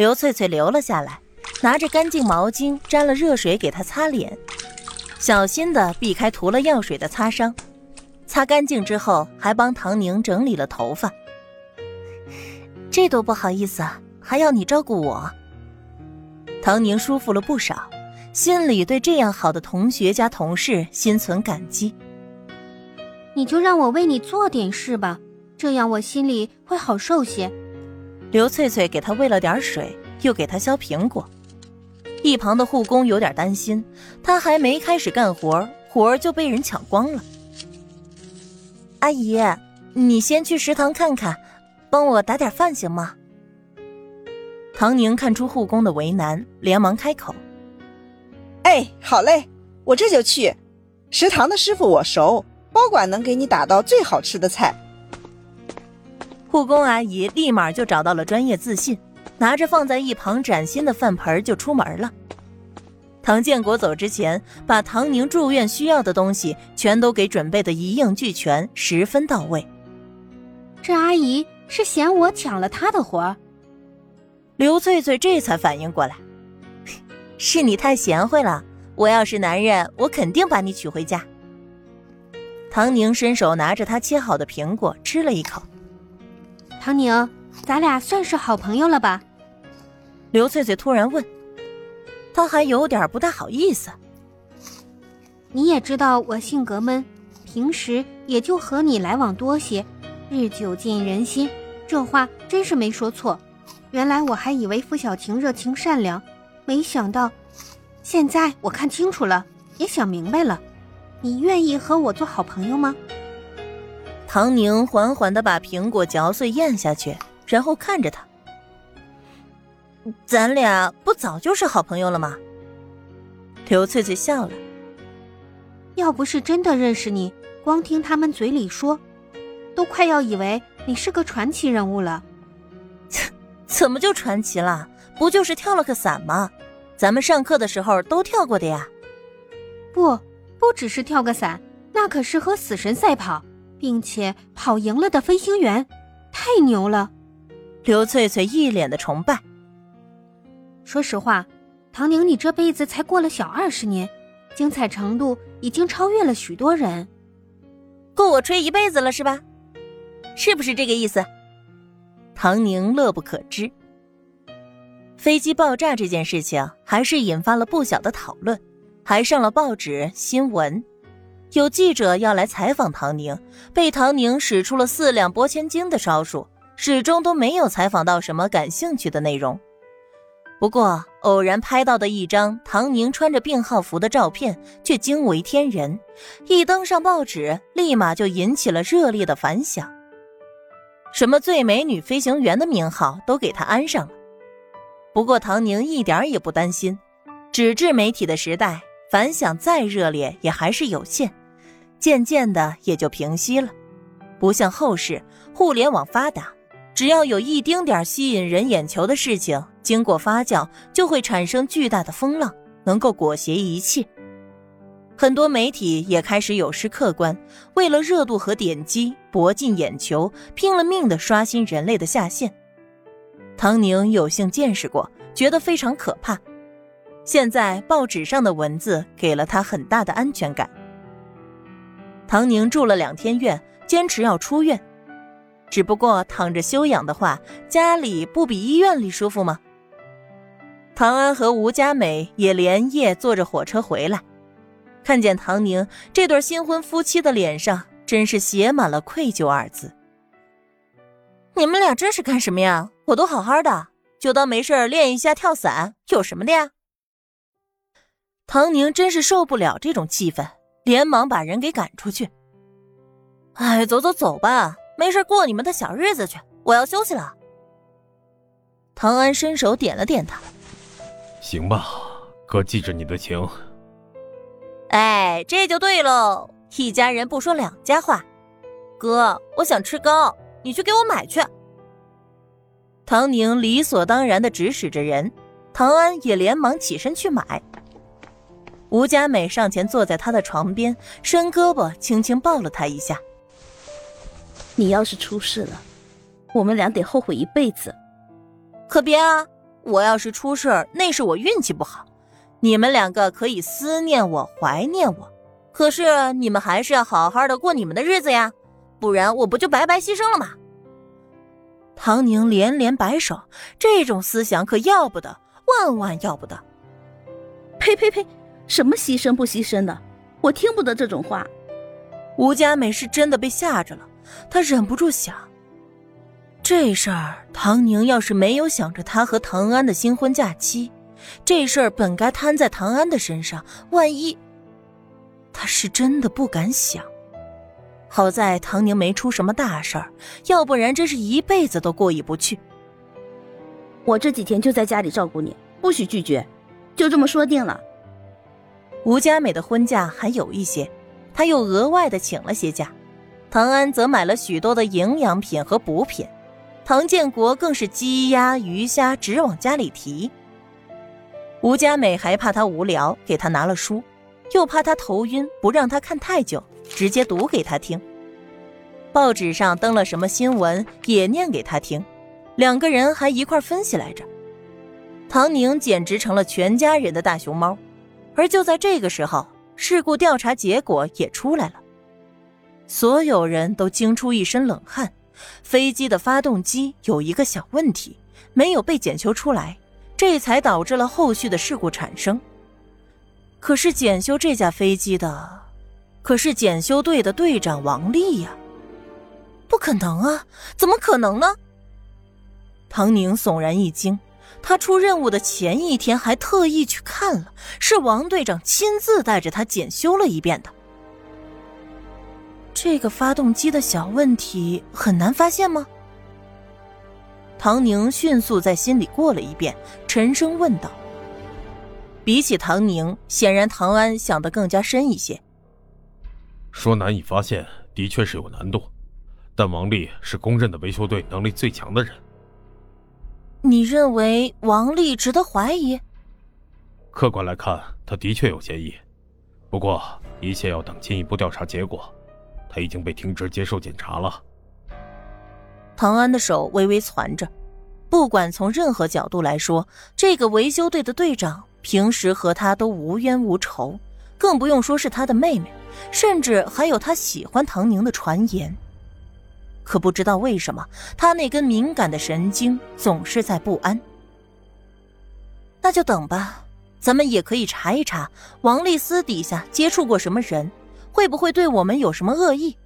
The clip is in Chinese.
刘翠翠留了下来，拿着干净毛巾沾了热水给她擦脸，小心的避开涂了药水的擦伤。擦干净之后，还帮唐宁整理了头发。这多不好意思啊，还要你照顾我。唐宁舒服了不少，心里对这样好的同学加同事心存感激。你就让我为你做点事吧，这样我心里会好受些。刘翠翠给他喂了点水，又给他削苹果。一旁的护工有点担心，他还没开始干活，活就被人抢光了。阿姨，你先去食堂看看，帮我打点饭行吗？唐宁看出护工的为难，连忙开口：“哎，好嘞，我这就去。食堂的师傅我熟，包管能给你打到最好吃的菜。”护工阿姨立马就找到了专业自信，拿着放在一旁崭新的饭盆就出门了。唐建国走之前，把唐宁住院需要的东西全都给准备的一应俱全，十分到位。这阿姨是嫌我抢了她的活儿。刘翠翠这才反应过来，是你太贤惠了。我要是男人，我肯定把你娶回家。唐宁伸手拿着她切好的苹果吃了一口。唐宁，咱俩算是好朋友了吧？刘翠翠突然问。她还有点不太好意思。你也知道我性格闷，平时也就和你来往多些，日久见人心，这话真是没说错。原来我还以为付小晴热情善良，没想到，现在我看清楚了，也想明白了。你愿意和我做好朋友吗？唐宁缓缓的把苹果嚼碎咽下去，然后看着他。咱俩不早就是好朋友了吗？刘翠翠笑了。要不是真的认识你，光听他们嘴里说，都快要以为你是个传奇人物了。怎么就传奇了？不就是跳了个伞吗？咱们上课的时候都跳过的呀。不，不只是跳个伞，那可是和死神赛跑，并且跑赢了的飞行员，太牛了。刘翠翠一脸的崇拜。说实话，唐宁，你这辈子才过了小二十年，精彩程度已经超越了许多人，够我吹一辈子了是吧？是不是这个意思？唐宁乐不可支。飞机爆炸这件事情还是引发了不小的讨论，还上了报纸新闻，有记者要来采访唐宁，被唐宁使出了四两拨千斤的招数，始终都没有采访到什么感兴趣的内容。不过，偶然拍到的一张唐宁穿着病号服的照片却惊为天人，一登上报纸，立马就引起了热烈的反响。什么最美女飞行员的名号都给她安上了。不过，唐宁一点也不担心，纸质媒体的时代，反响再热烈也还是有限，渐渐的也就平息了。不像后世，互联网发达。只要有一丁点吸引人眼球的事情，经过发酵就会产生巨大的风浪，能够裹挟一切。很多媒体也开始有失客观，为了热度和点击，博尽眼球，拼了命的刷新人类的下限。唐宁有幸见识过，觉得非常可怕。现在报纸上的文字给了他很大的安全感。唐宁住了两天院，坚持要出院。只不过躺着休养的话，家里不比医院里舒服吗？唐安和吴佳美也连夜坐着火车回来，看见唐宁这对新婚夫妻的脸上，真是写满了愧疚二字。你们俩这是干什么呀？我都好好的，就当没事练一下跳伞，有什么的呀？唐宁真是受不了这种气氛，连忙把人给赶出去。哎，走走走吧。没事，过你们的小日子去。我要休息了。唐安伸手点了点他。行吧，哥记着你的情。哎，这就对喽，一家人不说两家话。哥，我想吃糕，你去给我买去。唐宁理所当然的指使着人，唐安也连忙起身去买。吴佳美上前坐在他的床边，伸胳膊轻轻抱了他一下。你要是出事了，我们俩得后悔一辈子。可别啊！我要是出事儿，那是我运气不好。你们两个可以思念我、怀念我，可是你们还是要好好的过你们的日子呀，不然我不就白白牺牲了吗？唐宁连连摆手，这种思想可要不得，万万要不得！呸呸呸！什么牺牲不牺牲的，我听不得这种话。吴佳美是真的被吓着了，她忍不住想：这事儿，唐宁要是没有想着他和唐安的新婚假期，这事儿本该摊在唐安的身上。万一，他是真的不敢想。好在唐宁没出什么大事儿，要不然真是一辈子都过意不去。我这几天就在家里照顾你，不许拒绝，就这么说定了。吴佳美的婚假还有一些，她又额外的请了些假。唐安则买了许多的营养品和补品，唐建国更是鸡鸭鱼虾直往家里提。吴佳美还怕他无聊，给他拿了书，又怕他头晕，不让他看太久，直接读给他听。报纸上登了什么新闻，也念给他听，两个人还一块分析来着。唐宁简直成了全家人的大熊猫。而就在这个时候，事故调查结果也出来了，所有人都惊出一身冷汗。飞机的发动机有一个小问题，没有被检修出来，这才导致了后续的事故产生。可是检修这架飞机的，可是检修队的队长王丽呀！不可能啊，怎么可能呢？唐宁悚然一惊。他出任务的前一天还特意去看了，是王队长亲自带着他检修了一遍的。这个发动机的小问题很难发现吗？唐宁迅速在心里过了一遍，沉声问道。比起唐宁，显然唐安想的更加深一些。说难以发现，的确是有难度，但王丽是公认的维修队能力最强的人。你认为王丽值得怀疑？客观来看，他的确有嫌疑。不过，一切要等进一步调查结果。他已经被停职接受检查了。唐安的手微微攒着。不管从任何角度来说，这个维修队的队长平时和他都无冤无仇，更不用说是他的妹妹，甚至还有他喜欢唐宁的传言。可不知道为什么，他那根敏感的神经总是在不安。那就等吧，咱们也可以查一查王丽私底下接触过什么人，会不会对我们有什么恶意。